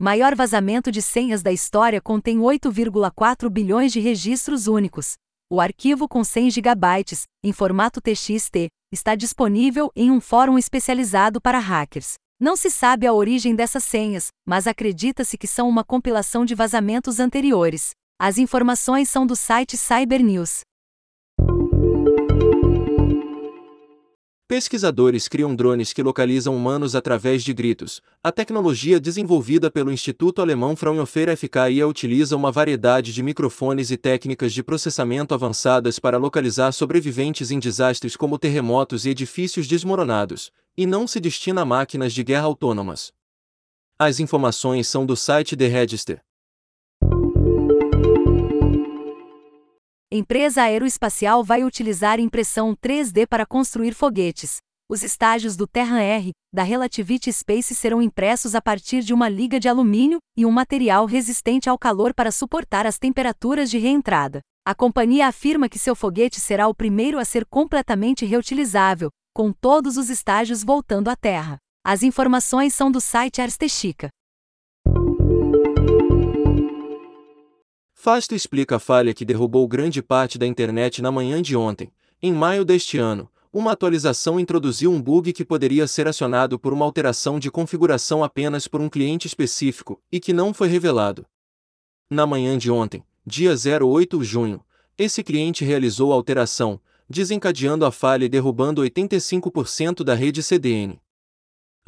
Maior vazamento de senhas da história contém 8,4 bilhões de registros únicos. O arquivo com 100 GB, em formato TXT, está disponível em um fórum especializado para hackers. Não se sabe a origem dessas senhas, mas acredita-se que são uma compilação de vazamentos anteriores. As informações são do site Cybernews. Pesquisadores criam drones que localizam humanos através de gritos. A tecnologia desenvolvida pelo Instituto Alemão Fraunhofer FKIA utiliza uma variedade de microfones e técnicas de processamento avançadas para localizar sobreviventes em desastres como terremotos e edifícios desmoronados, e não se destina a máquinas de guerra autônomas. As informações são do site The Register. Empresa aeroespacial vai utilizar impressão 3D para construir foguetes. Os estágios do Terra R, da Relativity Space serão impressos a partir de uma liga de alumínio e um material resistente ao calor para suportar as temperaturas de reentrada. A companhia afirma que seu foguete será o primeiro a ser completamente reutilizável, com todos os estágios voltando à Terra. As informações são do site Arstechica. Fasto explica a falha que derrubou grande parte da internet na manhã de ontem. Em maio deste ano, uma atualização introduziu um bug que poderia ser acionado por uma alteração de configuração apenas por um cliente específico e que não foi revelado. Na manhã de ontem, dia 08 de junho, esse cliente realizou a alteração, desencadeando a falha e derrubando 85% da rede CDN.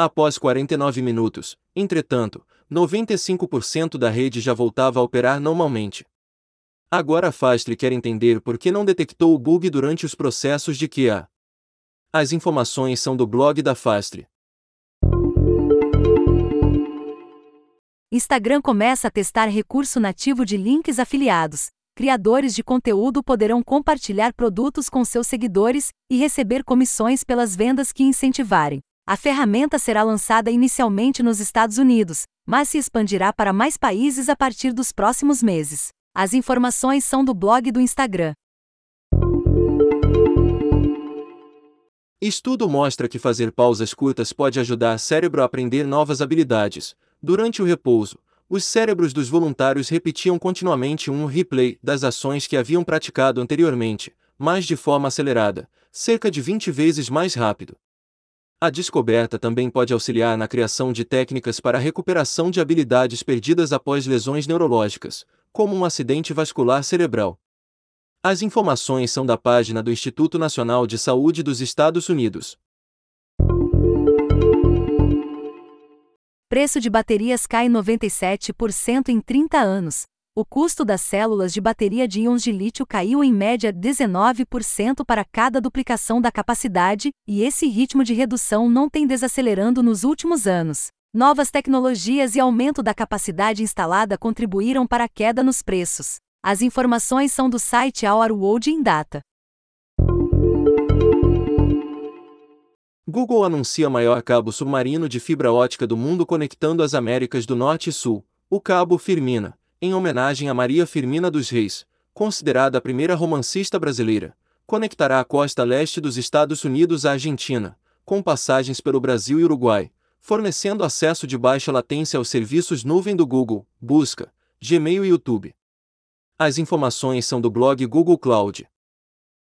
Após 49 minutos, entretanto, 95% da rede já voltava a operar normalmente. Agora a Fastly quer entender por que não detectou o bug durante os processos de QA. As informações são do blog da Fastly. Instagram começa a testar recurso nativo de links afiliados. Criadores de conteúdo poderão compartilhar produtos com seus seguidores e receber comissões pelas vendas que incentivarem. A ferramenta será lançada inicialmente nos Estados Unidos, mas se expandirá para mais países a partir dos próximos meses. As informações são do blog do Instagram. Estudo mostra que fazer pausas curtas pode ajudar o cérebro a aprender novas habilidades. Durante o repouso, os cérebros dos voluntários repetiam continuamente um replay das ações que haviam praticado anteriormente, mas de forma acelerada, cerca de 20 vezes mais rápido. A descoberta também pode auxiliar na criação de técnicas para a recuperação de habilidades perdidas após lesões neurológicas, como um acidente vascular cerebral. As informações são da página do Instituto Nacional de Saúde dos Estados Unidos. Preço de baterias cai 97% em 30 anos o custo das células de bateria de íons de lítio caiu em média 19% para cada duplicação da capacidade, e esse ritmo de redução não tem desacelerando nos últimos anos. Novas tecnologias e aumento da capacidade instalada contribuíram para a queda nos preços. As informações são do site Our World in Data. Google anuncia maior cabo submarino de fibra ótica do mundo conectando as Américas do Norte e Sul, o cabo Firmina em homenagem a Maria Firmina dos Reis, considerada a primeira romancista brasileira, conectará a costa leste dos Estados Unidos à Argentina, com passagens pelo Brasil e Uruguai, fornecendo acesso de baixa latência aos serviços nuvem do Google, Busca, Gmail e YouTube. As informações são do blog Google Cloud.